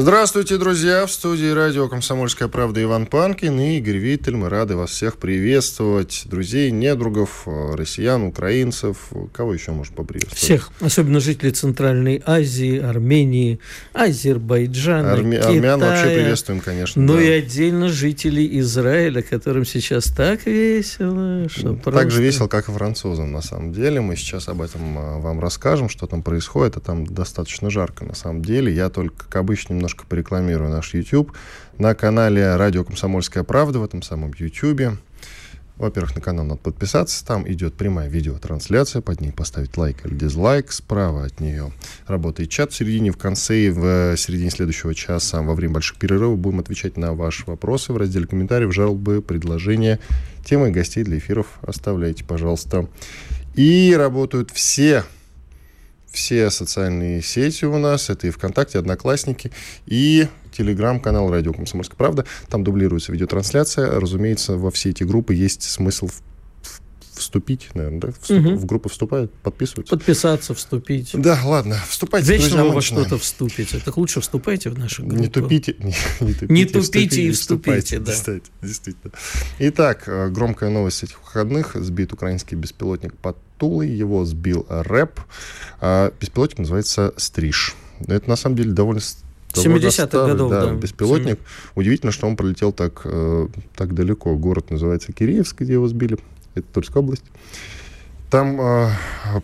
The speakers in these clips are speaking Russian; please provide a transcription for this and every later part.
Здравствуйте, друзья! В студии радио «Комсомольская правда» Иван Панкин и Игорь Виттель. Мы рады вас всех приветствовать. Друзей, недругов, россиян, украинцев. Кого еще можно поприветствовать? Всех. Особенно жителей Центральной Азии, Армении, Азербайджана, Арме... Китая. Армян вообще приветствуем, конечно. Ну да. и отдельно жителей Израиля, которым сейчас так весело. Что так просто... же весело, как и французам, на самом деле. Мы сейчас об этом а, вам расскажем, что там происходит. А там достаточно жарко, на самом деле. Я только, обычно, немного немножко порекламирую наш YouTube. На канале «Радио Комсомольская правда» в этом самом YouTube. Во-первых, на канал надо подписаться. Там идет прямая видеотрансляция. Под ней поставить лайк или дизлайк. Справа от нее работает чат в середине, в конце и в середине следующего часа во время больших перерывов будем отвечать на ваши вопросы в разделе комментариев, жалобы, предложения, темы гостей для эфиров. Оставляйте, пожалуйста. И работают все все социальные сети у нас. Это и ВКонтакте, Одноклассники, и телеграм-канал «Радио Комсомольская правда». Там дублируется видеотрансляция. Разумеется, во все эти группы есть смысл вступить, наверное, да? Вступ, угу. В группу вступают, подписываются. Подписаться, вступить. Да, ладно, вступайте. Вечно друзья, вы во что-то вступите. Так лучше вступайте в нашу группу. Не тупите. Не, не тупите, не тупите и вступите, да. Действительно, действительно. Итак, э, громкая новость этих выходных. Сбит украинский беспилотник под Тулой. Его сбил рэп. А беспилотник называется «Стриж». Это, на самом деле, довольно 70-х годов, да, да. Беспилотник. 70. Удивительно, что он пролетел так, э, так далеко. Город называется Киреевск, где его сбили это Тульская область. Там э,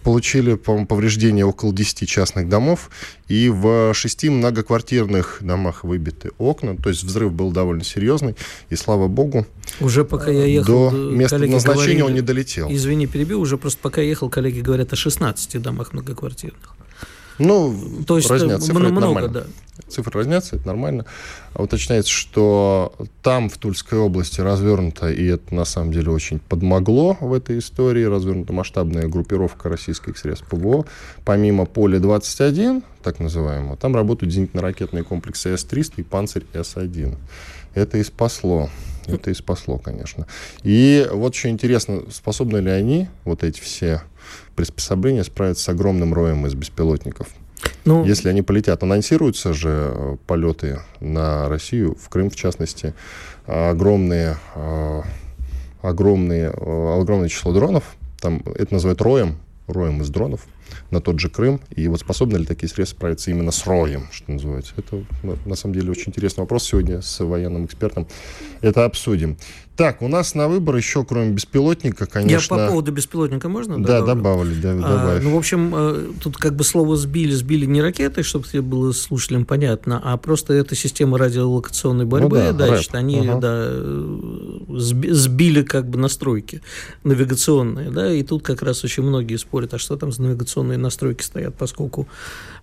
получили, по повреждения около 10 частных домов, и в шести многоквартирных домах выбиты окна. То есть взрыв был довольно серьезный, и слава богу. Уже пока я ехал... До места назначения говорили, он не долетел. Извини, перебил, уже просто пока я ехал, коллеги говорят о 16 домах многоквартирных. Ну, То есть разнятся цифры, много, нормально. Да. Цифры разнятся, это нормально. А уточняется, что там, в Тульской области, развернуто, и это на самом деле очень подмогло в этой истории, развернута масштабная группировка российских средств ПВО. Помимо Поля-21, так называемого, там работают зенитно-ракетные комплексы С-300 и Панцирь С-1. Это и спасло. Это и спасло, конечно. И вот еще интересно, способны ли они, вот эти все приспособления справиться с огромным роем из беспилотников. Ну, Если они полетят, анонсируются же э, полеты на Россию, в Крым в частности, огромные, э, огромные, э, огромное число дронов, там это называют роем, роем из дронов, на тот же Крым. И вот способны ли такие средства справиться именно с роем, что называется? Это, на самом деле, очень интересный вопрос. Сегодня с военным экспертом это обсудим. Так, у нас на выбор еще, кроме беспилотника, конечно... Я по поводу беспилотника можно? Да, добавлю? добавили, да, а, Ну, в общем, э, тут как бы слово «сбили», «сбили» не ракетой, чтобы тебе было слушателям понятно, а просто это система радиолокационной борьбы, ну, да, значит, рэп. они ага. да, сбили как бы настройки навигационные, да, и тут как раз очень многие спорят, а что там за навигационные настройки стоят, поскольку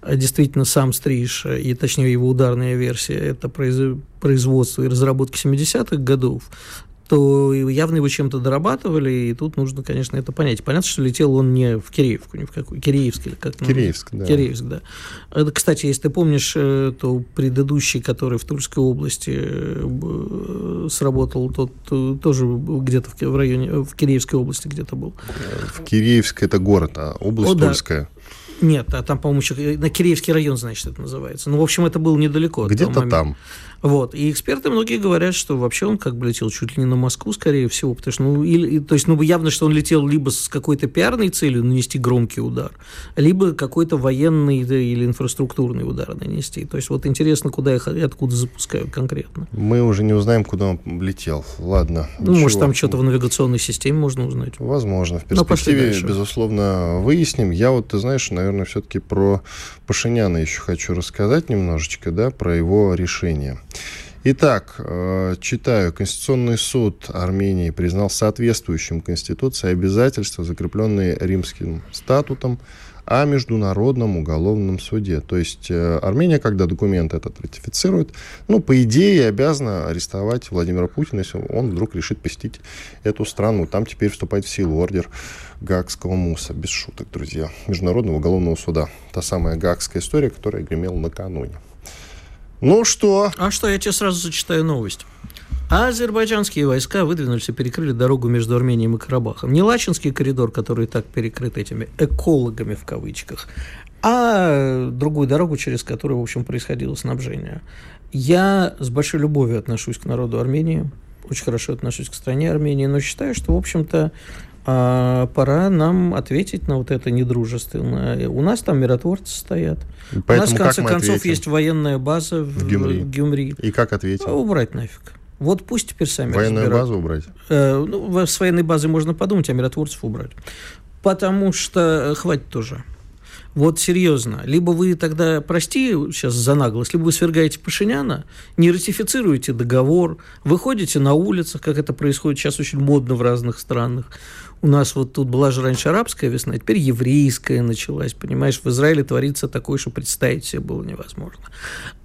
действительно сам стриж, э, и точнее его ударная версия, это производство и разработки 70-х годов, то явно его чем-то дорабатывали, и тут нужно, конечно, это понять. Понятно, что летел он не в Киреевку, не в какой, Киреевск или как? Киреевск, да. Киреевск, да. Это, кстати, если ты помнишь, э, то предыдущий, который в Тульской области э, сработал, тот э, тоже где-то в районе, в Киреевской области где-то был. В Киреевск это город, а область О, Тульская. Да. Нет, а там, по-моему, еще на Киреевский район, значит, это называется. Ну, в общем, это было недалеко. Где-то там. Вот. И эксперты многие говорят, что вообще он как бы летел чуть ли не на Москву, скорее всего, потому что, ну, или, то есть, ну, явно, что он летел либо с какой-то пиарной целью нанести громкий удар, либо какой-то военный или инфраструктурный удар нанести. То есть, вот интересно, куда их и откуда запускают конкретно. Мы уже не узнаем, куда он летел. Ладно. Ну, ничего. может, там что-то в навигационной системе можно узнать. Возможно. В ну, перспективе, безусловно, выясним. Я вот, ты знаешь, наверное, все-таки про Пашиняна еще хочу рассказать немножечко, да, про его решение. Итак, э, читаю. Конституционный суд Армении признал соответствующим Конституции обязательства, закрепленные римским статутом, о Международном уголовном суде. То есть э, Армения, когда документ этот ратифицирует, ну, по идее, обязана арестовать Владимира Путина, если он вдруг решит посетить эту страну. Там теперь вступает в силу ордер Гаагского МУСа. Без шуток, друзья. Международного уголовного суда. Та самая Гаагская история, которая гремела накануне. Ну что? А что, я тебе сразу зачитаю новость. Азербайджанские войска выдвинулись и перекрыли дорогу между Арменией и Карабахом. Не Лачинский коридор, который так перекрыт этими экологами в кавычках, а другую дорогу, через которую, в общем, происходило снабжение. Я с большой любовью отношусь к народу Армении, очень хорошо отношусь к стране Армении, но считаю, что, в общем-то, а пора нам ответить на вот это недружественное. У нас там миротворцы стоят. Поэтому У нас, в конце концов, ответим? есть военная база в, в Гюмри. Гюмри. И как ответить? Убрать нафиг. Вот пусть теперь сами Военную разбирают. базу убрать? Э, ну, с военной базы можно подумать, а миротворцев убрать. Потому что э, хватит тоже. Вот серьезно. Либо вы тогда, прости сейчас за наглость, либо вы свергаете Пашиняна, не ратифицируете договор, выходите на улицах, как это происходит сейчас очень модно в разных странах. У нас вот тут была же раньше арабская весна, теперь еврейская началась, понимаешь, в Израиле творится такое, что представить себе было невозможно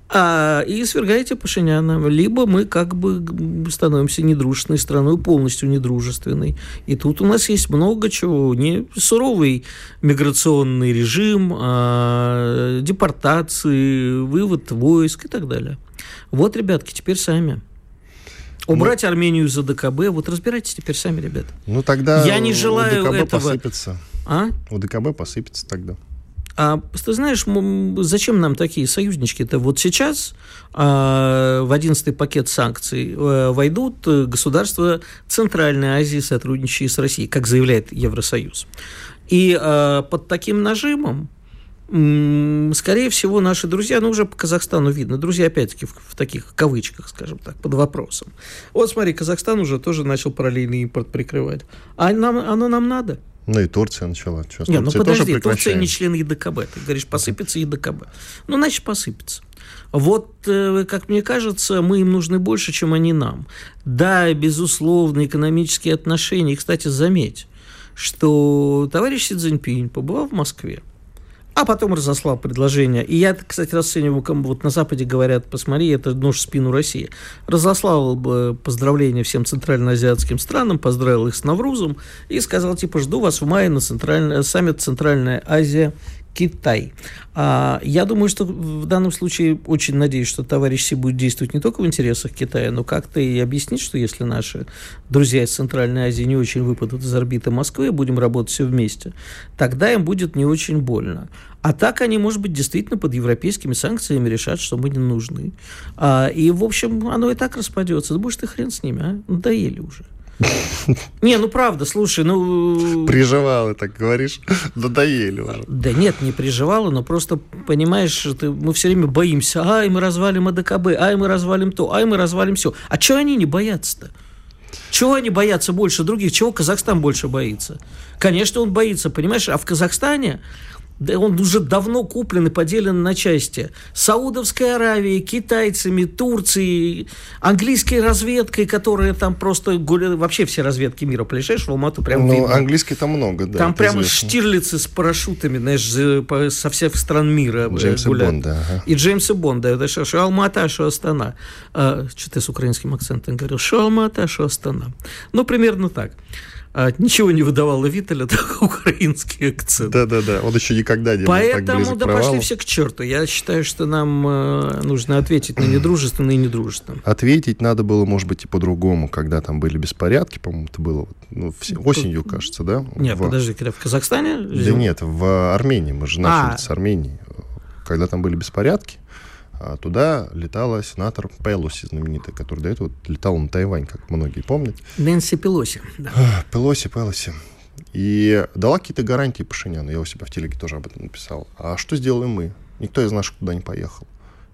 а, и свергаете Пашиняна. Либо мы как бы становимся недружественной страной, полностью недружественной. И тут у нас есть много чего. Не суровый миграционный режим, а, депортации, вывод войск и так далее. Вот, ребятки, теперь сами. Убрать ну, Армению за ДКБ. Вот разбирайтесь теперь сами, ребят. Ну тогда я не желаю у ДКБ этого. посыпется. А? У ДКБ посыпется тогда. А ты знаешь, зачем нам такие союзнички-то? Вот сейчас а, в 11 пакет санкций а, войдут государства Центральной Азии, сотрудничающие с Россией, как заявляет Евросоюз. И а, под таким нажимом скорее всего, наши друзья, ну, уже по Казахстану видно, друзья, опять-таки, в, в таких кавычках, скажем так, под вопросом. Вот смотри, Казахстан уже тоже начал параллельный импорт прикрывать. А нам, оно нам надо? Ну и Турция начала. Что, не, ну подожди, Турция не член ЕДКБ. Ты говоришь, посыпется ЕДКБ. Ну, значит, посыпется. Вот, э, как мне кажется, мы им нужны больше, чем они нам. Да, безусловно, экономические отношения. И, кстати, заметь, что товарищ Си Цзиньпинь побывал в Москве, а потом разослал предложение. И я, кстати, расцениваю, вот на Западе говорят, посмотри, это нож в спину России. Разослал бы поздравления всем центральноазиатским странам, поздравил их с Наврузом и сказал, типа, жду вас в мае на центральный, саммит Центральная Азия Китай. А, я думаю, что в данном случае очень надеюсь, что товарищ Си будет действовать не только в интересах Китая, но как-то и объяснить, что если наши друзья из Центральной Азии не очень выпадут из орбиты Москвы, будем работать все вместе, тогда им будет не очень больно. А так они, может быть, действительно под европейскими санкциями решат, что мы не нужны. А, и, в общем, оно и так распадется. Да будешь ты хрен с ними, а? Надоели уже. Не, ну правда, слушай, ну... Приживала, так говоришь, надоели уже. Да нет, не приживала, но просто, понимаешь, ты, мы все время боимся, ай, мы развалим АДКБ, ай, мы развалим то, ай, мы развалим все. А чего они не боятся-то? Чего они боятся больше других? Чего Казахстан больше боится? Конечно, он боится, понимаешь? А в Казахстане да он уже давно куплен и поделен на части. Саудовской Аравией, китайцами, Турцией, английской разведкой, которая там просто гуляет. Вообще все разведки мира. Приезжаешь в Алмату, прям Ну, видно. английской там много, да. Там прямо известно. штирлицы с парашютами, знаешь, со всех стран мира э, Джеймса гуляют. Бонда. Ага. И Джеймса Бонда. Это что, что Алмата, что Астана. А, что ты с украинским акцентом говорил? Что Алмата, что Астана. Ну, примерно так а, ничего не выдавало Виталя, так украинский акцент. Да-да-да, он еще никогда не Поэтому, так да пошли все к черту. Я считаю, что нам э, нужно ответить на недружественно и недружественно. Ответить надо было, может быть, и по-другому, когда там были беспорядки, по-моему, это было ну, осенью, кажется, да? Нет, в... подожди, когда в Казахстане? Да нет, в Армении, мы же начали а. с Армении. Когда там были беспорядки, а туда летала сенатор Пелоси, знаменитая, который до этого летал на Тайвань, как многие помнят. Нэнси Пелоси. Да. Пелоси, Пелоси. И дала какие-то гарантии Пашиняну. Я у себя в телеге тоже об этом написал. А что сделаем мы? Никто из наших туда не поехал.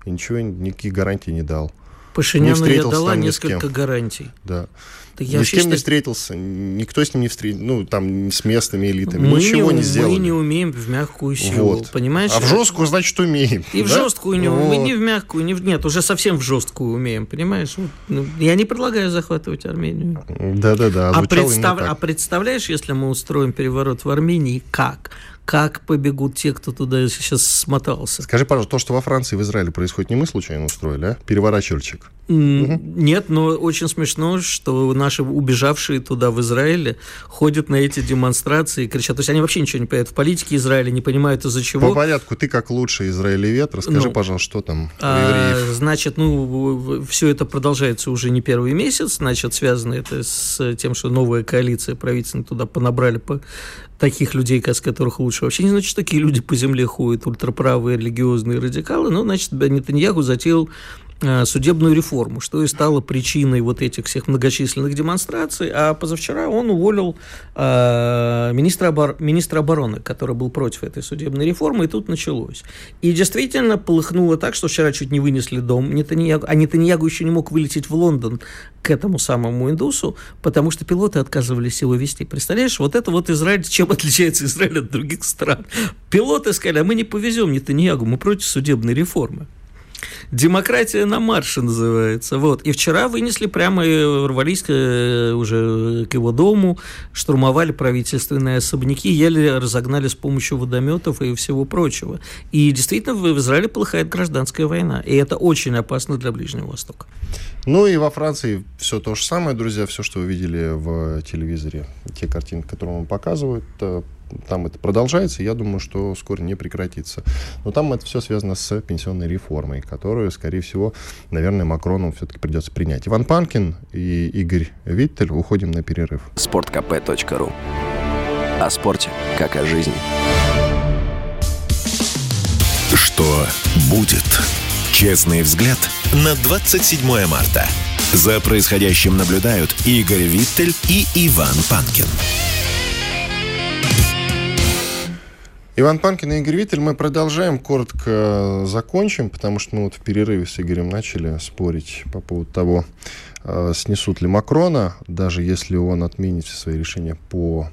И ничего, никаких гарантий не дал. Пашиняну я дала несколько гарантий. Да. Да я Ни с кем считаю... не встретился, никто с ним не встретился, ну, там, с местными элитами, мы ничего не, не сделали. Мы не умеем в мягкую силу, вот. понимаешь? А в жесткую, значит, умеем. И да? в жесткую не вот. Мы не в мягкую, не в... нет, уже совсем в жесткую умеем, понимаешь? Ну, я не предлагаю захватывать Армению. Да-да-да, а, представ... а представляешь, если мы устроим переворот в Армении, как? Как побегут те, кто туда сейчас смотался. Скажи, пожалуйста, то, что во Франции и в Израиле происходит, не мы случайно устроили, а? Переворачивальчик. Нет, но очень смешно, что наши убежавшие туда в Израиле ходят на эти демонстрации и кричат. То есть они вообще ничего не понимают в политике Израиля, не понимают из-за чего. По порядку, ты как лучший израилевед, расскажи, ну, пожалуйста, что там а, Значит, ну, все это продолжается уже не первый месяц, значит, связано это с тем, что новая коалиция правительственная туда понабрали по таких людей, с которых лучше. Вообще не значит, такие люди по земле ходят, ультраправые, религиозные радикалы, ну, значит, Нетаньяху затеял судебную реформу, что и стало причиной вот этих всех многочисленных демонстраций. А позавчера он уволил э, министра, обор- министра обороны, который был против этой судебной реформы, и тут началось. И действительно полыхнуло так, что вчера чуть не вынесли дом Нетаньягу, а Нетаньягу еще не мог вылететь в Лондон к этому самому индусу, потому что пилоты отказывались его вести. Представляешь, вот это вот Израиль, чем отличается Израиль от других стран. Пилоты сказали, а мы не повезем Нетаньягу, мы против судебной реформы. Демократия на марше называется. Вот. И вчера вынесли прямо, ворвались э, уже к его дому, штурмовали правительственные особняки, еле разогнали с помощью водометов и всего прочего. И действительно в Израиле полыхает гражданская война. И это очень опасно для Ближнего Востока. Ну и во Франции все то же самое, друзья, все, что вы видели в телевизоре, те картинки, которые вам показывают, э, там это продолжается, я думаю, что скоро не прекратится. Но там это все связано с пенсионной реформой, которую, скорее всего, наверное, Макрону все-таки придется принять. Иван Панкин и Игорь Виттель. Уходим на перерыв. Спорткп.ру О спорте, как о жизни. Что будет? Честный взгляд на 27 марта. За происходящим наблюдают Игорь Виттель и Иван Панкин. Иван Панкин и Игорь Виттель. Мы продолжаем, коротко э, закончим, потому что мы вот в перерыве с Игорем начали спорить по поводу того, снесут ли Макрона, даже если он отменит все свои решения по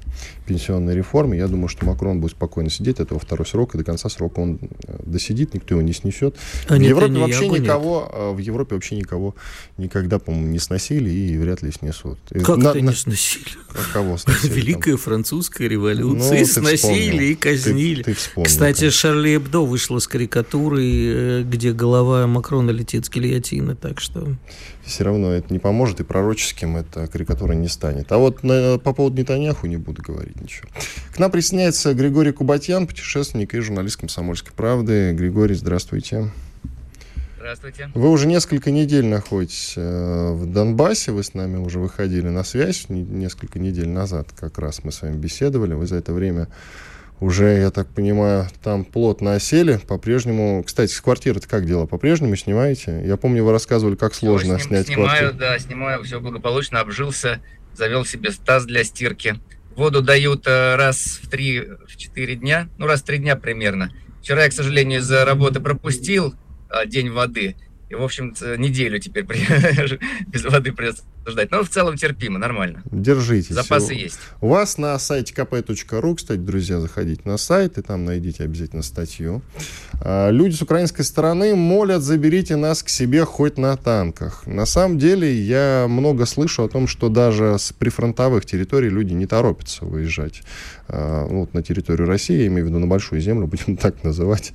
пенсионной реформе. Я думаю, что Макрон будет спокойно сидеть, это его второй срок, и до конца срока он э, досидит, никто его не снесет. А в Европе вообще никого, нет. Э, в Европе вообще никого никогда, по-моему, не сносили и вряд ли снесут. Как на, это не сносили? А кого сносили? Великая там? французская революция. Ну, сносили и казнили. Ты, ты вспомнил, Кстати, конечно. Шарли Эбдо вышла с карикатурой, э, где голова Макрона летит с гильотины, так что все равно это не поможет, и пророческим эта карикатура не станет. А вот на, по поводу Нетаньяху не буду говорить ничего. К нам присоединяется Григорий Кубатьян, путешественник и журналист «Комсомольской правды». Григорий, здравствуйте. Здравствуйте. Вы уже несколько недель находитесь э, в Донбассе, вы с нами уже выходили на связь несколько недель назад, как раз мы с вами беседовали. Вы за это время уже, я так понимаю, там плотно осели. По-прежнему, кстати, с квартиры-то как дело? По-прежнему снимаете? Я помню, вы рассказывали, как сложно все, снять снимаю, квартиру. да, снимаю, все благополучно, обжился, завел себе таз для стирки. Воду дают э, раз в 3-4 дня, ну, раз в 3 дня примерно. Вчера я, к сожалению, из-за работы пропустил э, день воды. И, в общем неделю теперь без воды придется ждать. Но в целом терпимо, нормально. Держитесь. Запасы есть. У вас на сайте kp.ru, кстати, друзья, заходите на сайт, и там найдите обязательно статью. А, люди с украинской стороны молят, заберите нас к себе хоть на танках. На самом деле, я много слышу о том, что даже с прифронтовых территорий люди не торопятся выезжать а, вот, на территорию России, я имею в виду на Большую Землю, будем так называть.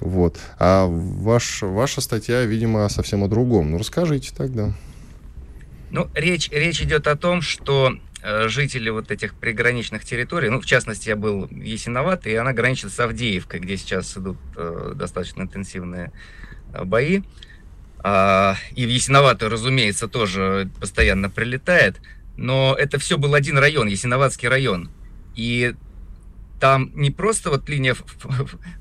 Вот. А ваш, ваша статья, видимо, совсем о другом. Ну, расскажите тогда. Ну, речь, речь идет о том, что э, жители вот этих приграничных территорий, ну, в частности, я был Ясиноват, и она граничит с Авдеевкой, где сейчас идут э, достаточно интенсивные э, бои. А, и в Ясиноватую, разумеется, тоже постоянно прилетает. Но это все был один район, Ясиноватский район. И там не просто вот линия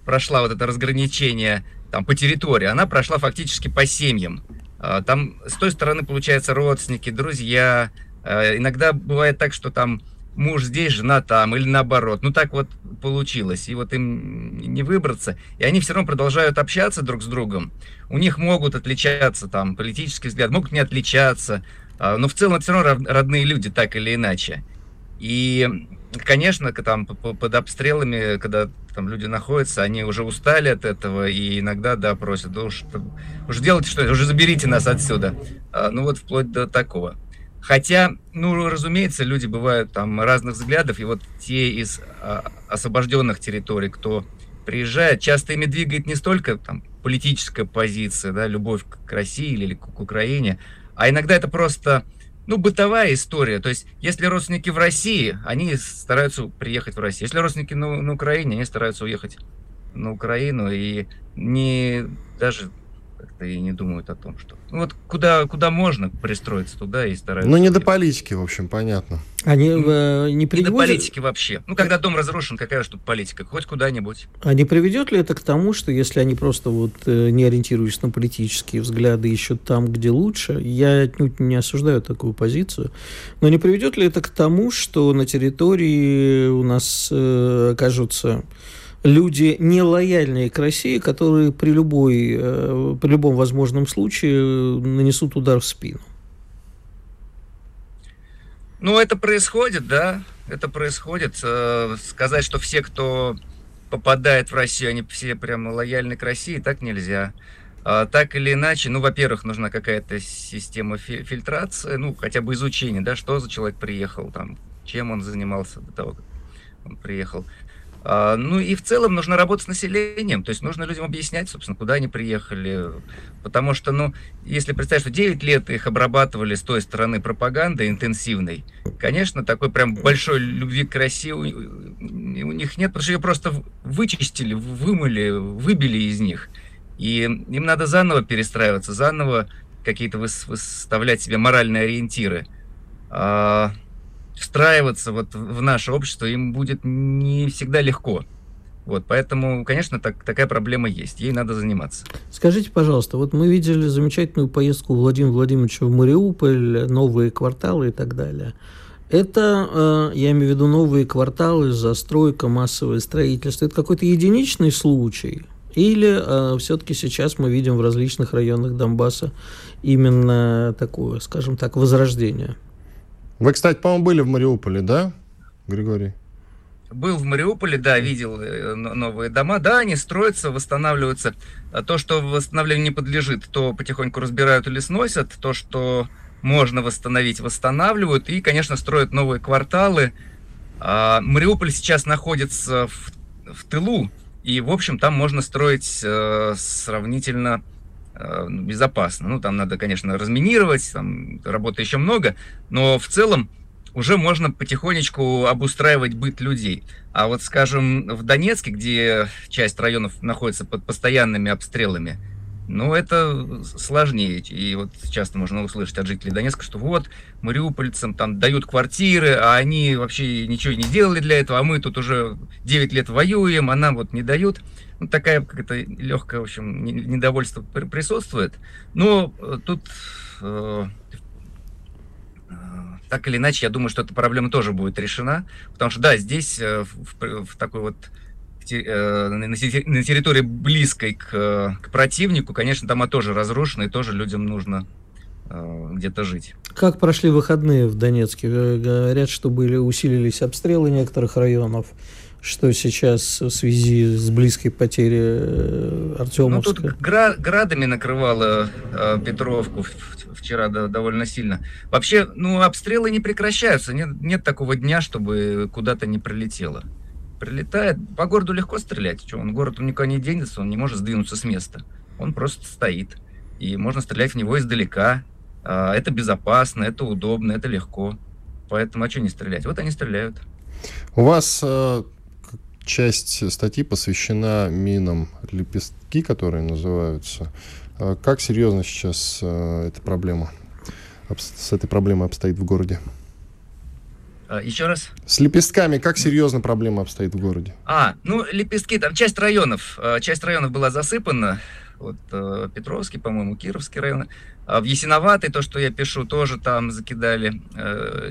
прошла вот это разграничение там по территории, она прошла фактически по семьям. А, там с той стороны, получается, родственники, друзья. А, иногда бывает так, что там муж здесь, жена там, или наоборот. Ну, так вот получилось. И вот им не выбраться. И они все равно продолжают общаться друг с другом. У них могут отличаться там политический взгляд, могут не отличаться. А, но в целом все равно родные люди, так или иначе. И конечно, там под обстрелами, когда там люди находятся, они уже устали от этого и иногда, да, просят, уж, уж делайте что уже заберите нас отсюда. А, ну вот вплоть до такого. Хотя, ну, разумеется, люди бывают там разных взглядов, и вот те из а, освобожденных территорий, кто приезжает, часто ими двигает не столько там политическая позиция, да, любовь к России или к, к Украине, а иногда это просто, ну, бытовая история. То есть, если родственники в России, они стараются приехать в Россию. Если родственники на, на Украине, они стараются уехать на Украину и не даже как-то и не думают о том, что... Ну, вот куда, куда можно пристроиться туда и стараются... Ну, не до политики, в общем, понятно. Они э, не приводят... Не до политики вообще. Ну, когда дом разрушен, какая же тут политика? Хоть куда-нибудь. А не приведет ли это к тому, что если они просто вот э, не ориентируясь на политические взгляды, ищут там, где лучше, я отнюдь не осуждаю такую позицию, но не приведет ли это к тому, что на территории у нас э, окажутся люди нелояльные к России, которые при, любой, э, при любом возможном случае нанесут удар в спину. Ну, это происходит, да, это происходит. Э, сказать, что все, кто попадает в Россию, они все прямо лояльны к России, так нельзя. А, так или иначе, ну, во-первых, нужна какая-то система фильтрации, ну, хотя бы изучения, да, что за человек приехал, там, чем он занимался до того, как он приехал. А, ну и в целом нужно работать с населением, то есть нужно людям объяснять, собственно, куда они приехали. Потому что, ну, если представить, что 9 лет их обрабатывали с той стороны пропаганды интенсивной, конечно, такой прям большой любви к России у, них нет, потому что ее просто вычистили, вымыли, выбили из них. И им надо заново перестраиваться, заново какие-то выставлять себе моральные ориентиры. Встраиваться вот в наше общество им будет не всегда легко. Вот, поэтому, конечно, так, такая проблема есть, ей надо заниматься. Скажите, пожалуйста, вот мы видели замечательную поездку Владимира Владимировича в Мариуполь, новые кварталы и так далее. Это, э, я имею в виду новые кварталы, застройка, массовое строительство. Это какой-то единичный случай? Или э, все-таки сейчас мы видим в различных районах Донбасса именно такое, скажем так, возрождение? Вы, кстати, по-моему, были в Мариуполе, да, Григорий? Был в Мариуполе, да, видел э, новые дома. Да, они строятся, восстанавливаются. А то, что восстановлению не подлежит, то потихоньку разбирают или сносят. То, что можно восстановить, восстанавливают. И, конечно, строят новые кварталы. А Мариуполь сейчас находится в, в тылу. И, в общем, там можно строить э, сравнительно безопасно. Ну, там надо, конечно, разминировать, там работы еще много, но в целом уже можно потихонечку обустраивать быт людей. А вот, скажем, в Донецке, где часть районов находится под постоянными обстрелами, ну, это сложнее. И вот часто можно услышать от жителей Донецка, что вот, мариупольцам там дают квартиры, а они вообще ничего не делали для этого, а мы тут уже 9 лет воюем, а нам вот не дают. Ну, такая какая-то легкое, в общем, недовольство присутствует. Но э, тут э, э, так или иначе, я думаю, что эта проблема тоже будет решена. Потому что, да, здесь, э, в, в такой вот э, на территории близкой к, к противнику, конечно, дома тоже разрушены, и тоже людям нужно где-то жить. Как прошли выходные в Донецке? Говорят, что были усилились обстрелы некоторых районов что сейчас в связи с близкой потерей э, Артемовска? Ну, тут гра- градами накрывало э, Петровку вчера да, довольно сильно. Вообще, ну, обстрелы не прекращаются. Нет, нет такого дня, чтобы куда-то не прилетело. Прилетает. По городу легко стрелять. Что, он город он никуда не денется, он не может сдвинуться с места. Он просто стоит. И можно стрелять в него издалека. Э, это безопасно, это удобно, это легко. Поэтому а что не стрелять? Вот они стреляют. У вас э, часть статьи посвящена минам лепестки, которые называются. А как серьезно сейчас э, эта проблема, с этой проблемой обстоит в городе? А, Еще раз? С лепестками как серьезно проблема обстоит в городе? А, ну, лепестки, там часть районов, э, часть районов была засыпана, вот э, Петровский, по-моему, Кировский район. А в Ясиноватой, то, что я пишу, тоже там закидали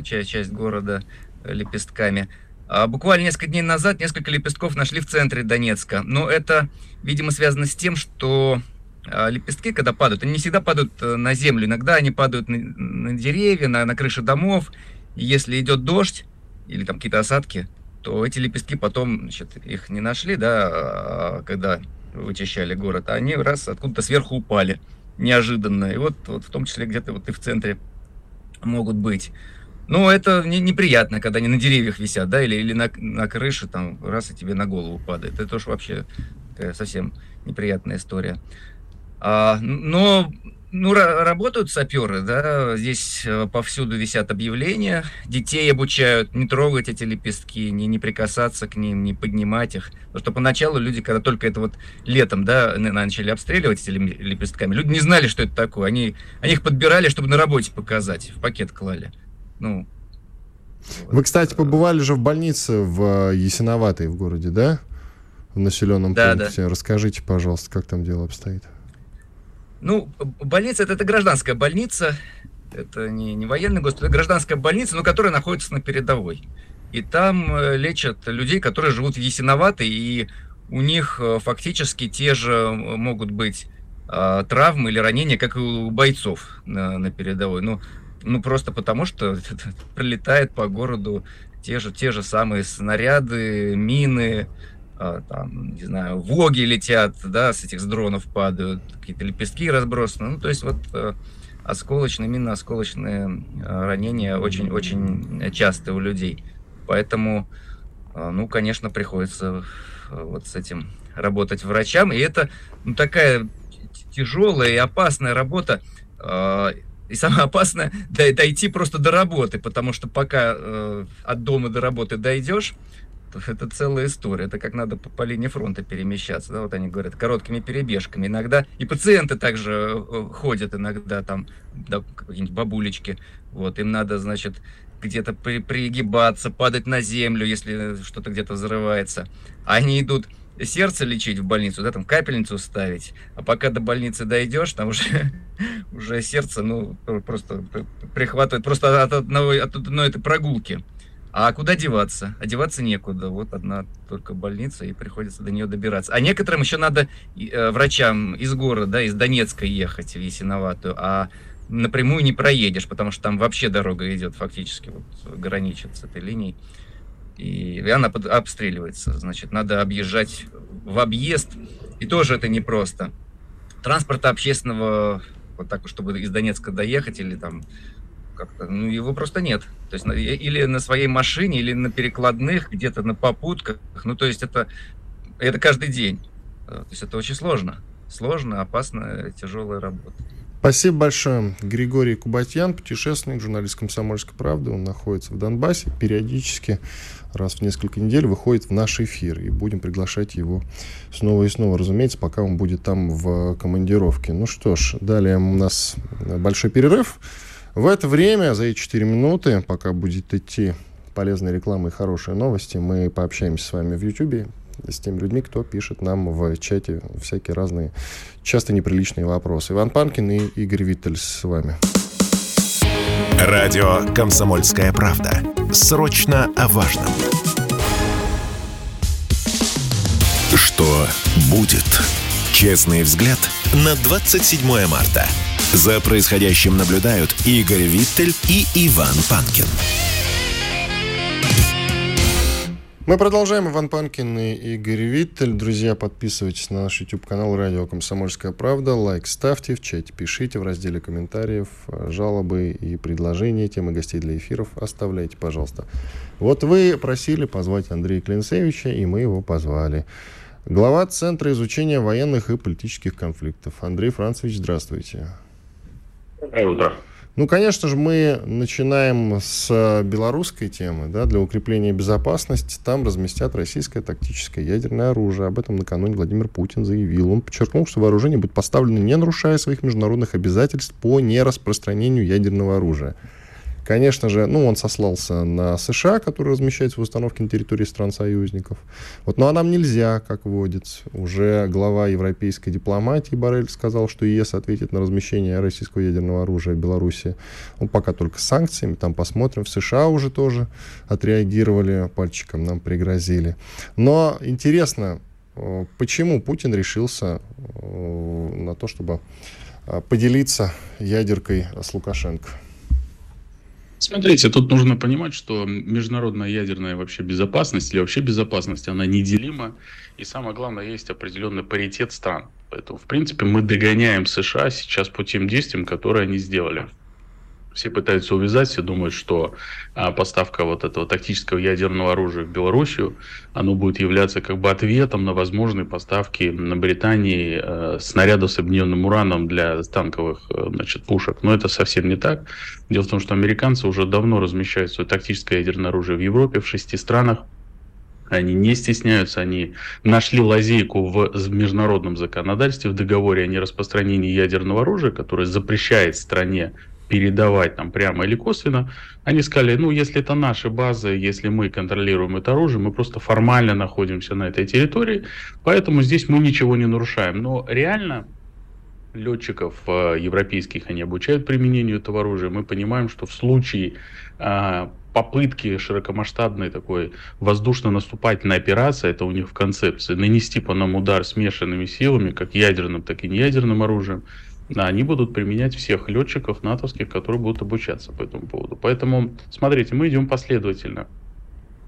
часть, часть города лепестками. А, буквально несколько дней назад несколько лепестков нашли в центре Донецка. Но это, видимо, связано с тем, что а, лепестки, когда падают, они не всегда падают э, на землю. Иногда они падают на, деревья, на, на крыши домов. И если идет дождь или там какие-то осадки, то эти лепестки потом, значит, их не нашли, да, а, когда вычищали город, они раз откуда-то сверху упали неожиданно. И вот, вот в том числе где-то вот и в центре могут быть. Ну, это не, неприятно, когда они на деревьях висят, да, или, или на, на крыше, там, раз и тебе на голову падает. Это уж вообще совсем неприятная история. А, но ну, работают саперы, да, здесь э, повсюду висят объявления, детей обучают не трогать эти лепестки, не, не прикасаться к ним, не поднимать их. Потому что поначалу люди, когда только это вот летом, да, начали обстреливать эти лепестками, люди не знали, что это такое. Они, они их подбирали, чтобы на работе показать, в пакет клали. Ну, Вы, кстати, побывали же в больнице в э, Ясиноватой в городе, да? В населенном да, пункте. Да. Расскажите, пожалуйста, как там дело обстоит. Ну, больница это, это гражданская больница, это не, не военный госпиталь, это гражданская больница, но которая находится на передовой. И там э, лечат людей, которые живут в Ясиноватой, и у них э, фактически те же могут быть э, травмы или ранения, как и у бойцов на, на передовой. Ну, ну, просто потому что прилетает по городу те же, те же самые снаряды, мины, а, там, не знаю, воги летят, да, с этих с дронов падают, какие-то лепестки разбросаны. Ну, то есть вот э, осколочные, минно-осколочные э, ранения очень-очень часто у людей. Поэтому, э, ну, конечно, приходится вот с этим работать врачам. И это ну, такая тяжелая и опасная работа. И самое опасное дойти просто до работы, потому что пока от дома до работы дойдешь, это целая история. Это как надо по, по линии фронта перемещаться. Да? Вот они говорят, короткими перебежками. Иногда и пациенты также э, ходят иногда там, да, какие-нибудь бабулечки. Вот, им надо, значит, где-то при, пригибаться, падать на землю, если что-то где-то взрывается. Они идут сердце лечить в больницу, да, там капельницу ставить, а пока до больницы дойдешь, там уже, уже сердце, ну, просто прихватывает, просто от одной, от одной этой прогулки. А куда деваться? Одеваться некуда. Вот одна только больница, и приходится до нее добираться. А некоторым еще надо э, врачам из города, из Донецка ехать в Ясиноватую, а напрямую не проедешь, потому что там вообще дорога идет фактически, вот граничит с этой линией. И она под, обстреливается. Значит, надо объезжать в объезд, и тоже это непросто. Транспорта общественного, вот так, чтобы из Донецка доехать, или там как-то, ну, его просто нет. То есть или на своей машине, или на перекладных, где-то на попутках. Ну, то есть это, это каждый день. Э, то есть это очень сложно. Сложно, опасная, тяжелая работа. Спасибо большое. Григорий Кубатьян, путешественник, журналист «Комсомольской правды». Он находится в Донбассе. Периодически, раз в несколько недель, выходит в наш эфир. И будем приглашать его снова и снова, разумеется, пока он будет там в командировке. Ну что ж, далее у нас большой перерыв. В это время, за эти 4 минуты, пока будет идти полезная реклама и хорошие новости, мы пообщаемся с вами в YouTube с теми людьми, кто пишет нам в чате всякие разные, часто неприличные вопросы. Иван Панкин и Игорь Виттель с вами. Радио «Комсомольская правда». Срочно о важном. Что будет? Честный взгляд на 27 марта. За происходящим наблюдают Игорь Виттель и Иван Панкин. Мы продолжаем. Иван Панкин и Игорь Виттель. Друзья, подписывайтесь на наш YouTube-канал «Радио Комсомольская правда». Лайк ставьте, в чате пишите, в разделе комментариев жалобы и предложения, темы гостей для эфиров оставляйте, пожалуйста. Вот вы просили позвать Андрея Клинцевича, и мы его позвали. Глава Центра изучения военных и политических конфликтов. Андрей Францевич, здравствуйте. Доброе утро. Ну, конечно же, мы начинаем с белорусской темы. Да, для укрепления безопасности там разместят российское тактическое ядерное оружие. Об этом накануне Владимир Путин заявил. Он подчеркнул, что вооружение будет поставлено не нарушая своих международных обязательств по нераспространению ядерного оружия. Конечно же, ну, он сослался на США, который размещается в установке на территории стран-союзников. Вот, ну, а нам нельзя, как водится. Уже глава европейской дипломатии Барель сказал, что ЕС ответит на размещение российского ядерного оружия в Беларуси. Ну, пока только с санкциями, там посмотрим. В США уже тоже отреагировали, пальчиком нам пригрозили. Но интересно, э, почему Путин решился э, на то, чтобы э, поделиться ядеркой с Лукашенко? Смотрите, тут нужно понимать, что международная ядерная вообще безопасность или вообще безопасность, она неделима. И самое главное, есть определенный паритет стран. Поэтому, в принципе, мы догоняем США сейчас по тем действиям, которые они сделали. Все пытаются увязать, все думают, что а, поставка вот этого тактического ядерного оружия в Белоруссию, оно будет являться как бы ответом на возможные поставки на Британии э, снарядов с объединенным ураном для танковых э, значит, пушек. Но это совсем не так. Дело в том, что американцы уже давно размещают свое тактическое ядерное оружие в Европе, в шести странах. Они не стесняются, они нашли лазейку в международном законодательстве, в договоре о нераспространении ядерного оружия, который запрещает стране передавать там прямо или косвенно, они сказали, ну, если это наши базы, если мы контролируем это оружие, мы просто формально находимся на этой территории, поэтому здесь мы ничего не нарушаем. Но реально летчиков э, европейских они обучают применению этого оружия. Мы понимаем, что в случае э, попытки широкомасштабной такой воздушно-наступательной операции, это у них в концепции, нанести по нам удар смешанными силами, как ядерным, так и неядерным оружием, они будут применять всех летчиков натовских, которые будут обучаться по этому поводу. Поэтому, смотрите, мы идем последовательно.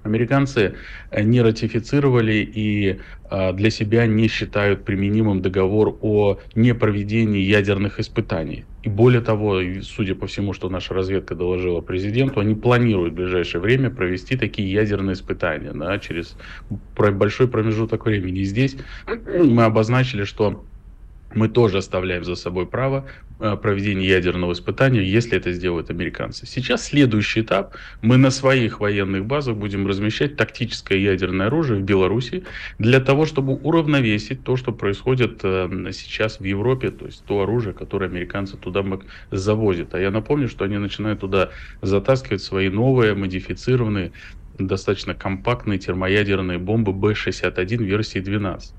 Американцы э, не ратифицировали и э, для себя не считают применимым договор о непроведении ядерных испытаний. И более того, судя по всему, что наша разведка доложила президенту, они планируют в ближайшее время провести такие ядерные испытания да, через большой промежуток времени. И здесь мы обозначили, что мы тоже оставляем за собой право э, проведения ядерного испытания, если это сделают американцы. Сейчас следующий этап. Мы на своих военных базах будем размещать тактическое ядерное оружие в Беларуси для того, чтобы уравновесить то, что происходит э, сейчас в Европе, то есть то оружие, которое американцы туда завозят. А я напомню, что они начинают туда затаскивать свои новые, модифицированные, достаточно компактные термоядерные бомбы Б-61 версии 12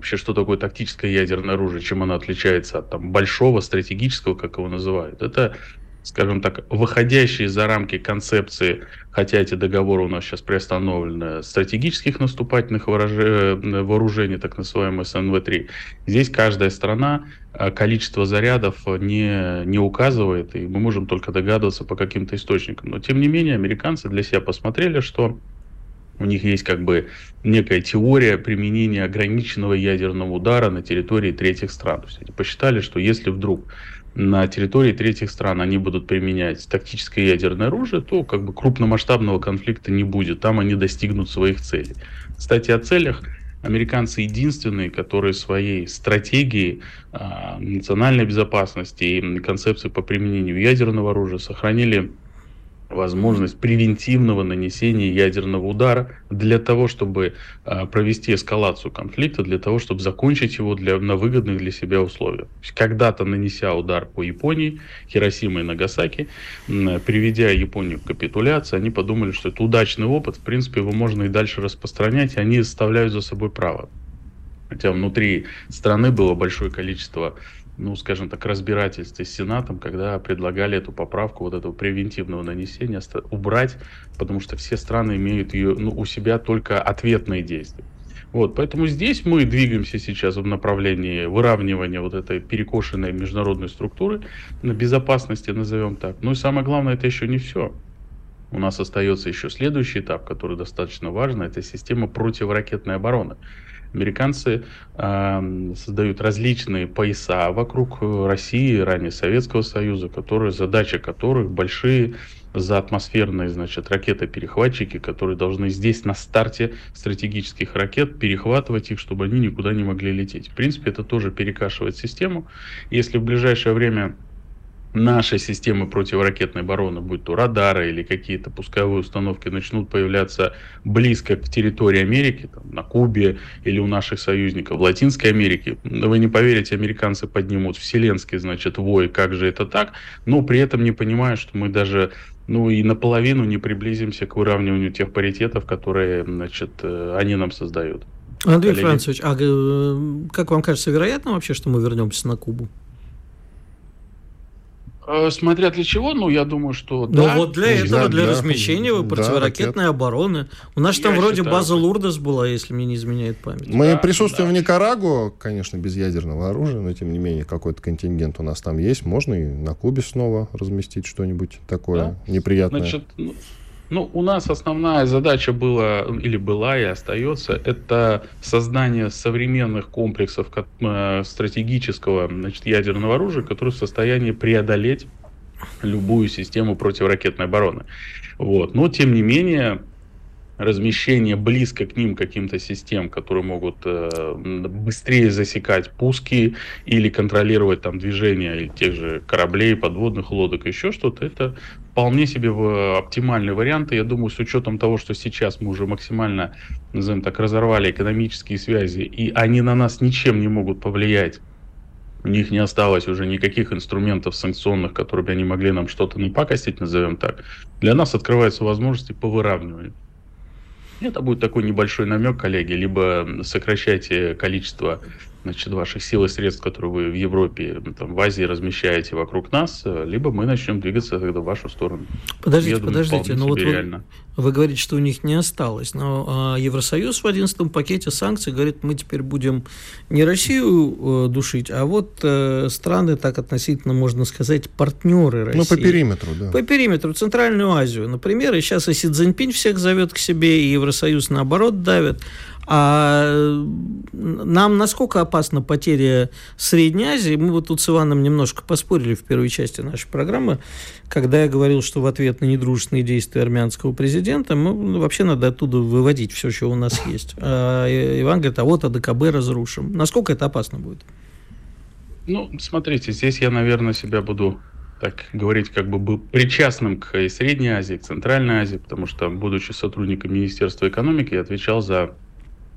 вообще, что такое тактическое ядерное оружие, чем оно отличается от там, большого стратегического, как его называют. Это, скажем так, выходящие за рамки концепции, хотя эти договоры у нас сейчас приостановлены, стратегических наступательных вооружений, так называемые СНВ-3. Здесь каждая страна э, количество зарядов не, не указывает, и мы можем только догадываться по каким-то источникам. Но, тем не менее, американцы для себя посмотрели, что у них есть как бы некая теория применения ограниченного ядерного удара на территории третьих стран. То есть они посчитали, что если вдруг на территории третьих стран они будут применять тактическое ядерное оружие, то как бы крупномасштабного конфликта не будет. Там они достигнут своих целей. Кстати, о целях американцы единственные, которые своей стратегией э, национальной безопасности и концепции по применению ядерного оружия сохранили возможность превентивного нанесения ядерного удара для того, чтобы э, провести эскалацию конфликта, для того, чтобы закончить его для, на выгодных для себя условиях. Когда-то нанеся удар по Японии, Хиросима и Нагасаки, приведя Японию к капитуляции, они подумали, что это удачный опыт, в принципе, его можно и дальше распространять, и они оставляют за собой право. Хотя внутри страны было большое количество ну, скажем так, разбирательстве с Сенатом, когда предлагали эту поправку вот этого превентивного нанесения убрать, потому что все страны имеют ее ну, у себя только ответные действия. Вот, поэтому здесь мы двигаемся сейчас в направлении выравнивания вот этой перекошенной международной структуры на безопасности, назовем так. Ну и самое главное, это еще не все. У нас остается еще следующий этап, который достаточно важен, это система противоракетной обороны. Американцы э, создают различные пояса вокруг э, России, ранее Советского Союза, которые, задача которых большие заатмосферные, значит, ракеты-перехватчики, которые должны здесь на старте стратегических ракет перехватывать их, чтобы они никуда не могли лететь. В принципе, это тоже перекашивает систему. Если в ближайшее время наши системы противоракетной обороны, будь то радары или какие-то пусковые установки, начнут появляться близко к территории Америки, там, на Кубе или у наших союзников в Латинской Америке, вы не поверите, американцы поднимут вселенский, значит, вой, как же это так, но при этом не понимая, что мы даже ну и наполовину не приблизимся к выравниванию тех паритетов, которые, значит, э, они нам создают. Андрей Коллеги. Францович, а э, как вам кажется, вероятно вообще, что мы вернемся на Кубу? Э, смотря для чего, ну, я думаю, что ну, да. вот для этого, для, для размещения да, противоракетной да, обороны. У нас я там вроде считаю, база Лурдес была, если мне не изменяет память. Мы да, присутствуем да. в Никарагуа, конечно, без ядерного оружия, но, тем не менее, какой-то контингент у нас там есть. Можно и на Кубе снова разместить что-нибудь такое да? неприятное. Значит, ну, у нас основная задача была, или была и остается, это создание современных комплексов э, стратегического значит, ядерного оружия, которые в состоянии преодолеть любую систему противоракетной обороны. Вот. Но, тем не менее, размещение близко к ним каким-то систем, которые могут э, быстрее засекать пуски или контролировать там движение тех же кораблей, подводных лодок, еще что-то, это вполне себе оптимальный вариант. И я думаю, с учетом того, что сейчас мы уже максимально, назовем так, разорвали экономические связи, и они на нас ничем не могут повлиять, у них не осталось уже никаких инструментов санкционных, которые бы они могли нам что-то напакостить, назовем так. Для нас открываются возможности по выравниванию. Это будет такой небольшой намек, коллеги. Либо сокращайте количество значит, ваших сил и средств, которые вы в Европе, там, в Азии размещаете вокруг нас, либо мы начнем двигаться тогда в вашу сторону. Подождите, Я подождите, но ну вот вы, вы говорите, что у них не осталось, но а, Евросоюз в 11 пакете санкций говорит, мы теперь будем не Россию э, душить, а вот э, страны, так относительно, можно сказать, партнеры России. Ну, по периметру, да. По периметру, Центральную Азию, например, и сейчас и Си Цзиньпинь всех зовет к себе, и Евросоюз наоборот давит. А нам насколько опасна потеря Средней Азии? Мы вот тут с Иваном немножко поспорили в первой части нашей программы, когда я говорил, что в ответ на недружественные действия армянского президента мы, ну, вообще надо оттуда выводить все, что у нас есть. А Иван говорит, а вот АДКБ разрушим. Насколько это опасно будет? Ну, смотрите, здесь я, наверное, себя буду так говорить, как бы был причастным к Средней Азии, к Центральной Азии, потому что, будучи сотрудником Министерства экономики, я отвечал за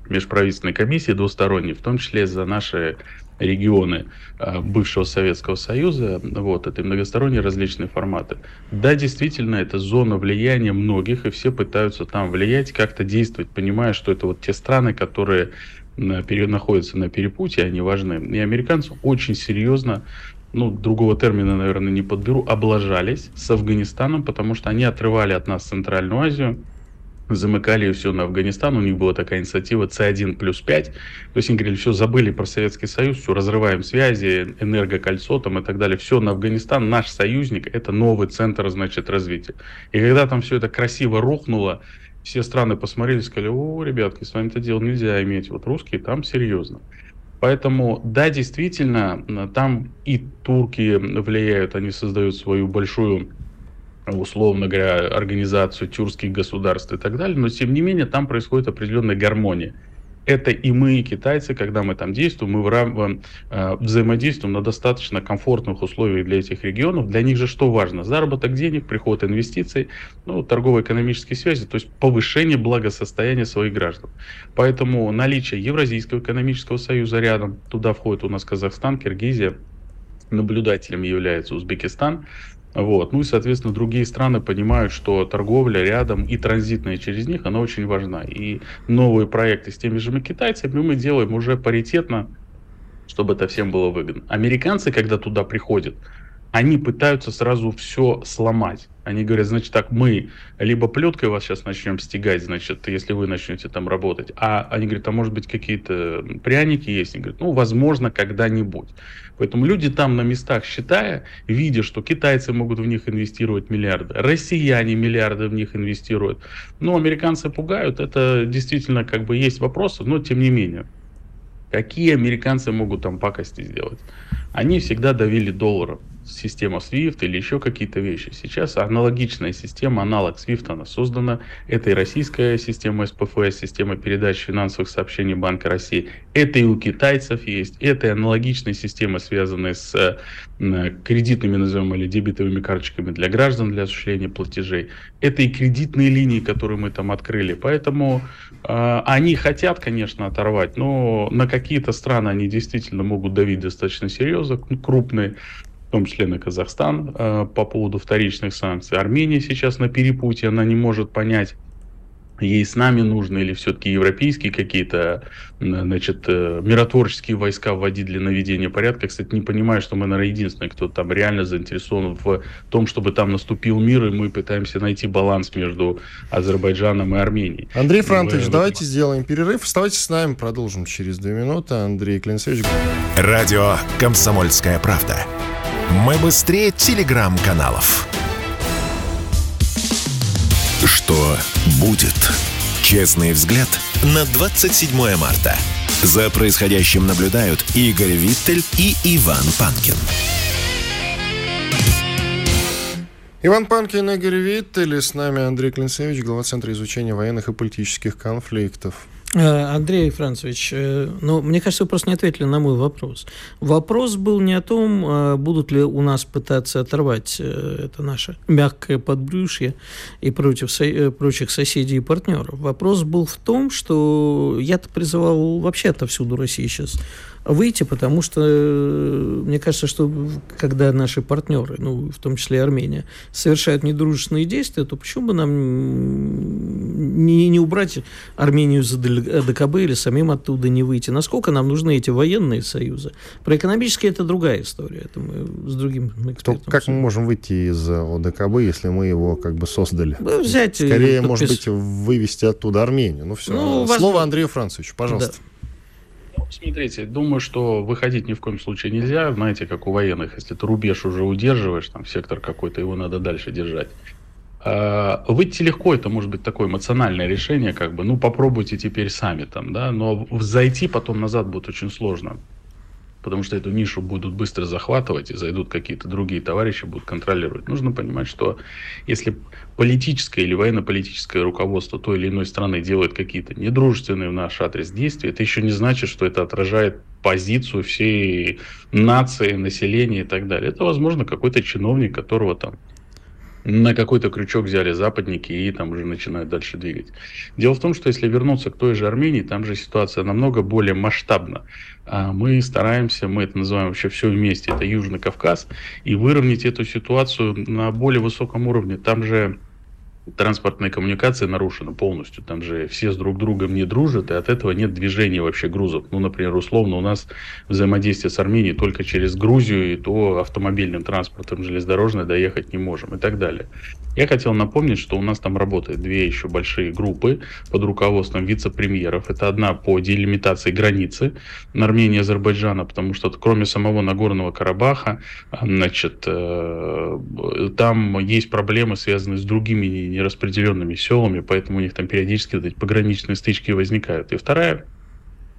межправительственной комиссии двусторонней, в том числе за наши регионы а, бывшего Советского Союза, вот, это многосторонние различные форматы. Да, действительно, это зона влияния многих, и все пытаются там влиять, как-то действовать, понимая, что это вот те страны, которые находятся на перепутье, они важны. И американцы очень серьезно ну, другого термина, наверное, не подберу, облажались с Афганистаном, потому что они отрывали от нас Центральную Азию, замыкали все на Афганистан, у них была такая инициатива C1 плюс 5, то есть они говорили, все, забыли про Советский Союз, все, разрываем связи, энергокольцо там и так далее, все, на Афганистан, наш союзник, это новый центр, значит, развития. И когда там все это красиво рухнуло, все страны посмотрели сказали, о, ребятки, с вами-то дело нельзя иметь, вот русские там серьезно. Поэтому, да, действительно, там и турки влияют, они создают свою большую условно говоря, организацию тюркских государств и так далее, но тем не менее там происходит определенная гармония. Это и мы, и китайцы, когда мы там действуем, мы в, э, взаимодействуем на достаточно комфортных условиях для этих регионов. Для них же что важно? Заработок денег, приход инвестиций, ну, торгово-экономические связи, то есть повышение благосостояния своих граждан. Поэтому наличие Евразийского экономического союза рядом, туда входит у нас Казахстан, Киргизия, наблюдателем является Узбекистан, вот. Ну и, соответственно, другие страны понимают, что торговля рядом и транзитная через них, она очень важна. И новые проекты с теми же китайцами мы делаем уже паритетно, чтобы это всем было выгодно. Американцы, когда туда приходят, они пытаются сразу все сломать. Они говорят, значит, так, мы либо плеткой вас сейчас начнем стегать, значит, если вы начнете там работать, а они говорят, а может быть какие-то пряники есть? Они говорят, ну, возможно, когда-нибудь. Поэтому люди там на местах, считая, видя, что китайцы могут в них инвестировать миллиарды, россияне миллиарды в них инвестируют. Ну, американцы пугают, это действительно как бы есть вопросы, но тем не менее. Какие американцы могут там пакости сделать? Они всегда давили долларом система SWIFT или еще какие-то вещи. Сейчас аналогичная система, аналог SWIFT, она создана. Это и российская система СПФС, система передачи финансовых сообщений Банка России. Это и у китайцев есть. Это и аналогичные системы, связанные с э, кредитными, назовем, или дебетовыми карточками для граждан для осуществления платежей. Это и кредитные линии, которые мы там открыли. Поэтому э, они хотят, конечно, оторвать, но на какие-то страны они действительно могут давить достаточно серьезно, крупные том числе на Казахстан э, по поводу вторичных санкций. Армения сейчас на перепутье, она не может понять, ей с нами нужно или все-таки европейские какие-то значит, э, миротворческие войска вводить для наведения порядка. Кстати, не понимаю, что мы, наверное, единственные, кто там реально заинтересован в том, чтобы там наступил мир, и мы пытаемся найти баланс между Азербайджаном и Арменией. Андрей Франтович, давайте сделаем перерыв. Оставайтесь с нами, продолжим через две минуты. Андрей Клинцевич. Радио «Комсомольская правда». Мы быстрее телеграм-каналов. Что будет? Честный взгляд на 27 марта. За происходящим наблюдают Игорь Виттель и Иван Панкин. Иван Панкин, Игорь Виттель, с нами Андрей Клинцевич, глава Центра изучения военных и политических конфликтов. Э, Андрей Францевич, э, ну, мне кажется, вы просто не ответили на мой вопрос. Вопрос был не о том, э, будут ли у нас пытаться оторвать это наше мягкое подбрюшье и против прочих соседей и партнеров. Вопрос был в том, что я-то призывал вообще отовсюду России сейчас выйти, потому что э, мне кажется, что когда наши партнеры, ну, в том числе и Армения, совершают недружественные действия, то почему бы нам не, не убрать Армению за ДКБ или самим оттуда не выйти? Насколько нам нужны эти военные союзы? Про экономические это другая история. Это мы с другим экспертом. То как мы можем выйти из ОДКБ, если мы его как бы создали? Ну, взять Скорее, подпис... может быть, вывести оттуда Армению. Ну, все. Ну, Слово возможно... Андрею Францевичу, пожалуйста. Да. Смотрите, думаю, что выходить ни в коем случае нельзя. Знаете, как у военных, если ты рубеж уже удерживаешь, там сектор какой-то, его надо дальше держать. А, выйти легко, это может быть такое эмоциональное решение, как бы, ну попробуйте теперь сами там, да, но зайти потом назад будет очень сложно потому что эту нишу будут быстро захватывать, и зайдут какие-то другие товарищи, будут контролировать. Нужно понимать, что если политическое или военно-политическое руководство той или иной страны делает какие-то недружественные в наш адрес действия, это еще не значит, что это отражает позицию всей нации, населения и так далее. Это, возможно, какой-то чиновник, которого там на какой-то крючок взяли западники и там уже начинают дальше двигать. Дело в том, что если вернуться к той же Армении, там же ситуация намного более масштабна. А мы стараемся, мы это называем вообще все вместе, это Южный Кавказ, и выровнять эту ситуацию на более высоком уровне. Там же транспортная коммуникация нарушена полностью. Там же все с друг другом не дружат, и от этого нет движения вообще грузов. Ну, например, условно у нас взаимодействие с Арменией только через Грузию, и то автомобильным транспортом железнодорожной доехать не можем и так далее. Я хотел напомнить, что у нас там работают две еще большие группы под руководством вице-премьеров. Это одна по делимитации границы на Армении и Азербайджана, потому что кроме самого Нагорного Карабаха, значит, э, там есть проблемы, связанные с другими нераспределенными селами, поэтому у них там периодически вот эти пограничные стычки возникают. И вторая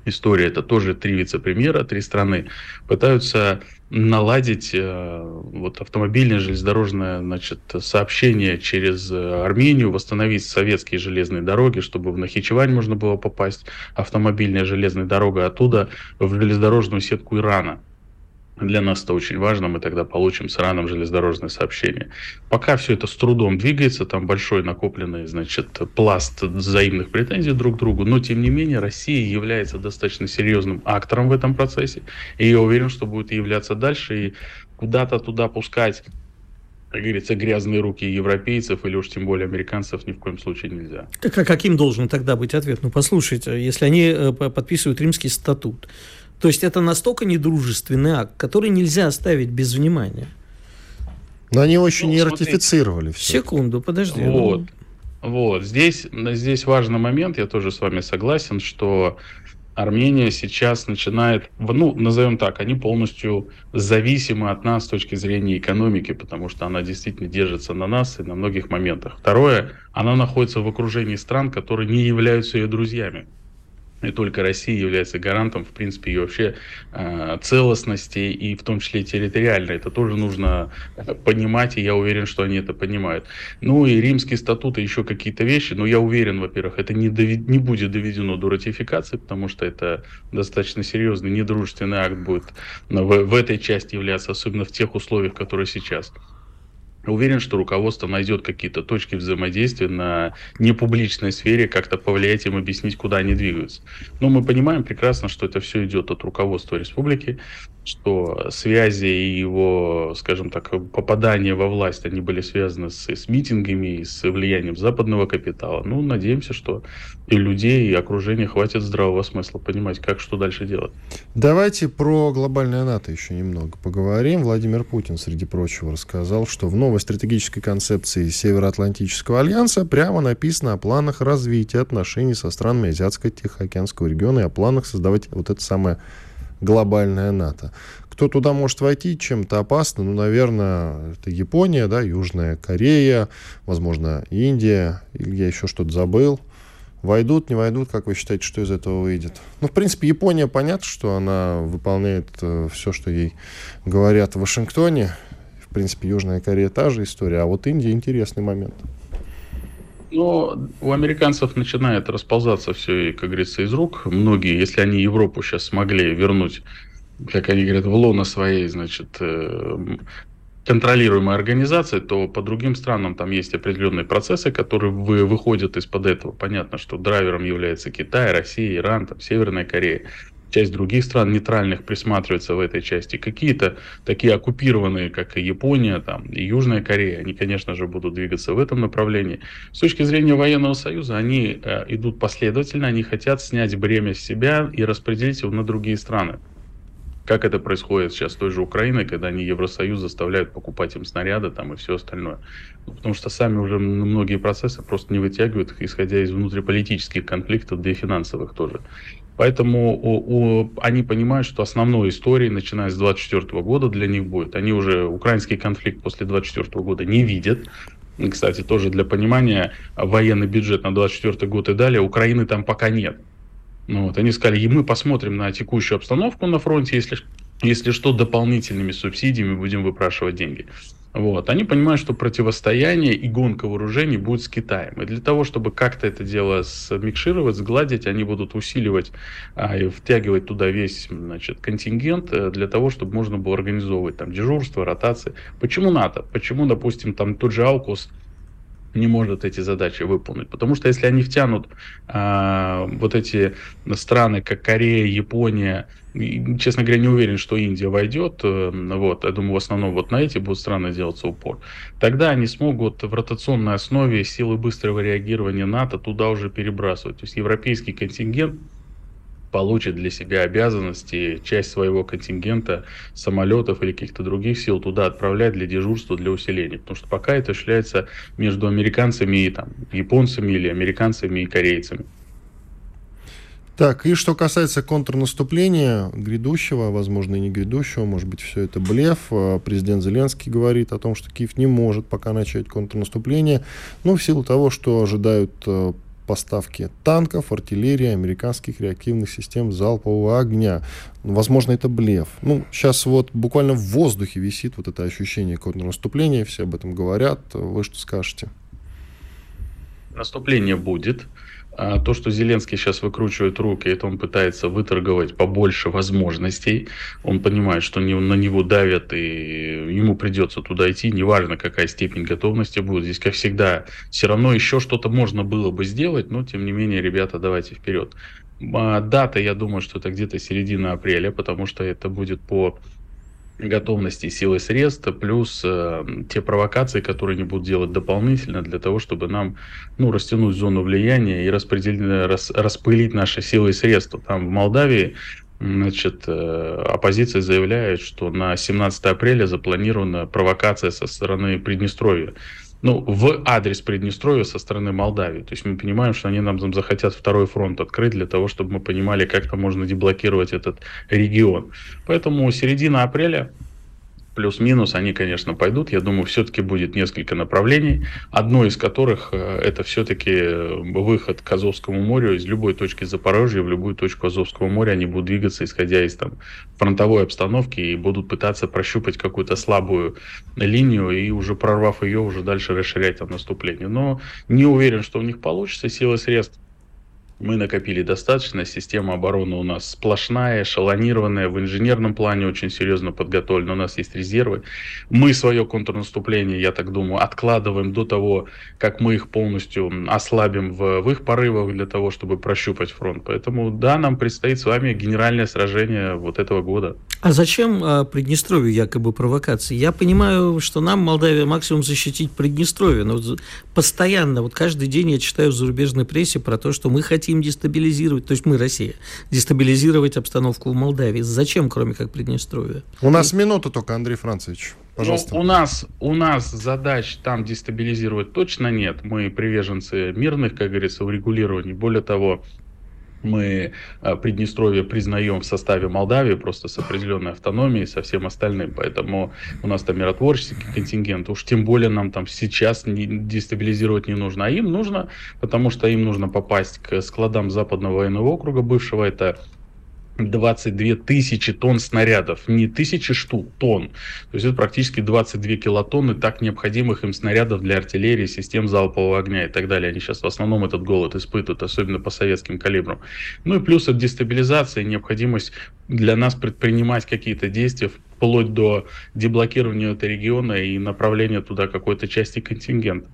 история, это тоже три вице-премьера, три страны, пытаются наладить э, вот автомобильное железнодорожное значит, сообщение через э, Армению, восстановить советские железные дороги, чтобы в Нахичевань можно было попасть, автомобильная железная дорога оттуда в железнодорожную сетку Ирана. Для нас это очень важно, мы тогда получим с Ираном железнодорожное сообщение. Пока все это с трудом двигается, там большой накопленный, значит, пласт взаимных претензий друг к другу, но тем не менее Россия является достаточно серьезным актором в этом процессе, и я уверен, что будет являться дальше, и куда-то туда пускать как говорится, грязные руки европейцев или уж тем более американцев ни в коем случае нельзя. Так, а каким должен тогда быть ответ? Ну, послушайте, если они э, подписывают римский статут, то есть это настолько недружественный акт, который нельзя оставить без внимания. Но они еще ну, не смотрите. ратифицировали. Все. Секунду, подожди. Вот. Вот. Здесь, здесь важный момент, я тоже с вами согласен, что Армения сейчас начинает, ну, назовем так, они полностью зависимы от нас с точки зрения экономики, потому что она действительно держится на нас и на многих моментах. Второе, она находится в окружении стран, которые не являются ее друзьями и только Россия является гарантом, в принципе, ее вообще э, целостности и в том числе территориально. Это тоже нужно понимать, и я уверен, что они это понимают. Ну и римские статуты, еще какие-то вещи, но я уверен, во-первых, это не, довед... не будет доведено до ратификации, потому что это достаточно серьезный недружественный акт будет в, в этой части являться, особенно в тех условиях, которые сейчас. Уверен, что руководство найдет какие-то точки взаимодействия на непубличной сфере, как-то повлиять им, объяснить, куда они двигаются. Но мы понимаем прекрасно, что это все идет от руководства республики, что связи и его, скажем так, попадание во власть, они были связаны с, с митингами, и с влиянием западного капитала. Ну, надеемся, что и людей, и окружения хватит здравого смысла понимать, как что дальше делать. Давайте про глобальное НАТО еще немного поговорим. Владимир Путин, среди прочего, рассказал, что в новой стратегической концепции Североатлантического альянса прямо написано о планах развития отношений со странами Азиатско-Тихоокеанского региона и о планах создавать вот это самое глобальное НАТО. Кто туда может войти, чем-то опасно, ну, наверное, это Япония, да, Южная Корея, возможно, Индия, или я еще что-то забыл. Войдут, не войдут, как вы считаете, что из этого выйдет? Ну, в принципе, Япония, понятно, что она выполняет э, все, что ей говорят в Вашингтоне. принципе, Южная Корея та же история, а вот Индия интересный момент. Но у американцев начинает расползаться все, как говорится, из рук. Многие, если они Европу сейчас смогли вернуть, как они говорят, в лоно своей, значит, э, контролируемой организации, то по другим странам там есть определенные процессы, которые вы, выходят из-под этого. Понятно, что драйвером является Китай, Россия, Иран, там, Северная Корея часть других стран нейтральных присматривается в этой части. Какие-то такие оккупированные, как и Япония, там, и Южная Корея, они, конечно же, будут двигаться в этом направлении. С точки зрения военного союза, они э, идут последовательно, они хотят снять бремя с себя и распределить его на другие страны. Как это происходит сейчас с той же Украиной, когда они Евросоюз заставляют покупать им снаряды там и все остальное. Ну, потому что сами уже многие процессы просто не вытягивают, исходя из внутриполитических конфликтов, да и финансовых тоже. Поэтому у, у, они понимают, что основной историей, начиная с 24 года, для них будет. Они уже украинский конфликт после 24 года не видят. И, кстати, тоже для понимания, военный бюджет на 24 год и далее, Украины там пока нет. Ну, вот, они сказали, и мы посмотрим на текущую обстановку на фронте, если, если что, дополнительными субсидиями будем выпрашивать деньги. Вот. Они понимают, что противостояние и гонка вооружений будет с Китаем. И для того, чтобы как-то это дело смикшировать, сгладить, они будут усиливать а, и втягивать туда весь значит, контингент э, для того, чтобы можно было организовывать там дежурство, ротации. Почему НАТО? Почему, допустим, там тот же Аукус не может эти задачи выполнить. Потому что если они втянут а, вот эти страны, как Корея, Япония, честно говоря, не уверен, что Индия войдет, э, вот, я думаю, в основном вот на эти будут страны делаться упор, тогда они смогут в ротационной основе силы быстрого реагирования НАТО туда уже перебрасывать. То есть европейский контингент получит для себя обязанности часть своего контингента самолетов или каких-то других сил туда отправлять для дежурства, для усиления. Потому что пока это шляется между американцами и там, японцами или американцами и корейцами. Так, и что касается контрнаступления грядущего, возможно, и не грядущего, может быть, все это блеф. А президент Зеленский говорит о том, что Киев не может пока начать контрнаступление, ну, в силу того, что ожидают э, поставки танков, артиллерии, американских реактивных систем залпового огня. Возможно, это блеф. Ну, сейчас вот буквально в воздухе висит вот это ощущение контрнаступления, все об этом говорят. Вы что скажете? Наступление будет. А то, что Зеленский сейчас выкручивает руки, это он пытается выторговать побольше возможностей. Он понимает, что на него давят, и ему придется туда идти, неважно, какая степень готовности будет. Здесь, как всегда, все равно еще что-то можно было бы сделать, но, тем не менее, ребята, давайте вперед. А дата, я думаю, что это где-то середина апреля, потому что это будет по готовности силы средств, плюс э, те провокации, которые они будут делать дополнительно для того, чтобы нам ну, растянуть зону влияния и распределить, рас, распылить наши силы и средства. Там в Молдавии Значит, э, оппозиция заявляет, что на 17 апреля запланирована провокация со стороны Приднестровья ну, в адрес Приднестровья со стороны Молдавии. То есть мы понимаем, что они нам захотят второй фронт открыть для того, чтобы мы понимали, как там можно деблокировать этот регион. Поэтому середина апреля плюс-минус они, конечно, пойдут. Я думаю, все-таки будет несколько направлений. Одно из которых э, это все-таки э, выход к Азовскому морю. Из любой точки Запорожья в любую точку Азовского моря они будут двигаться, исходя из там, фронтовой обстановки, и будут пытаться прощупать какую-то слабую линию и уже прорвав ее, уже дальше расширять там наступление. Но не уверен, что у них получится. Силы средств мы накопили достаточно, система обороны у нас сплошная, эшелонированная, в инженерном плане очень серьезно подготовлена, у нас есть резервы. Мы свое контрнаступление, я так думаю, откладываем до того, как мы их полностью ослабим в, в их порывах для того, чтобы прощупать фронт. Поэтому да, нам предстоит с вами генеральное сражение вот этого года. А зачем а, Приднестровью якобы провокации? Я понимаю, что нам, Молдавия, максимум защитить Приднестровье, но постоянно, вот каждый день я читаю в зарубежной прессе про то, что мы хотим хотим дестабилизировать, то есть мы, Россия, дестабилизировать обстановку в Молдавии. Зачем, кроме как Приднестровья? У нас минута только, Андрей Францевич. Пожалуйста. Ну, у нас, у нас задач там дестабилизировать точно нет. Мы приверженцы мирных, как говорится, урегулирований. Более того, мы а, Приднестровье признаем в составе Молдавии, просто с определенной автономией, со всем остальным. Поэтому у нас там миротворческий контингент. Уж тем более нам там сейчас не, дестабилизировать не нужно. А им нужно, потому что им нужно попасть к складам Западного военного округа бывшего. Это 22 тысячи тонн снарядов, не тысячи штук, тонн. То есть это практически 22 килотонны так необходимых им снарядов для артиллерии, систем залпового огня и так далее. Они сейчас в основном этот голод испытывают, особенно по советским калибрам. Ну и плюс от дестабилизации, необходимость для нас предпринимать какие-то действия вплоть до деблокирования этого региона и направления туда какой-то части контингента.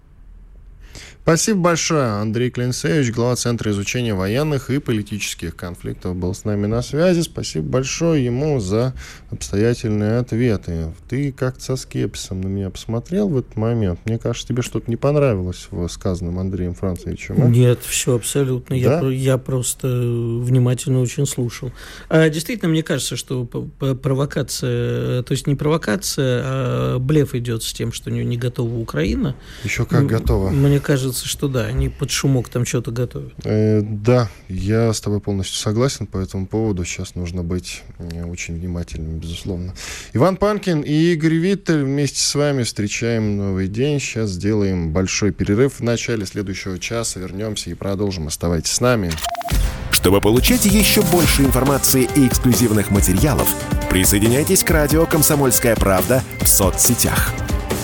Спасибо большое. Андрей Клинцевич, глава Центра изучения военных и политических конфликтов, был с нами на связи. Спасибо большое ему за обстоятельные ответы. Ты как-то со скепсисом на меня посмотрел в этот момент. Мне кажется, тебе что-то не понравилось в сказанном Андреем Францевичем. А? Нет, все абсолютно. Да? Я, я просто внимательно очень слушал. А, действительно, мне кажется, что провокация, то есть не провокация, а блеф идет с тем, что не готова Украина. Еще как готова. Мне кажется, кажется, что да, они под шумок там что-то готовят. Э, да, я с тобой полностью согласен по этому поводу. Сейчас нужно быть э, очень внимательным, безусловно. Иван Панкин и Игорь Виттель вместе с вами встречаем новый день. Сейчас сделаем большой перерыв. В начале следующего часа вернемся и продолжим. Оставайтесь с нами. Чтобы получать еще больше информации и эксклюзивных материалов, присоединяйтесь к радио «Комсомольская правда» в соцсетях –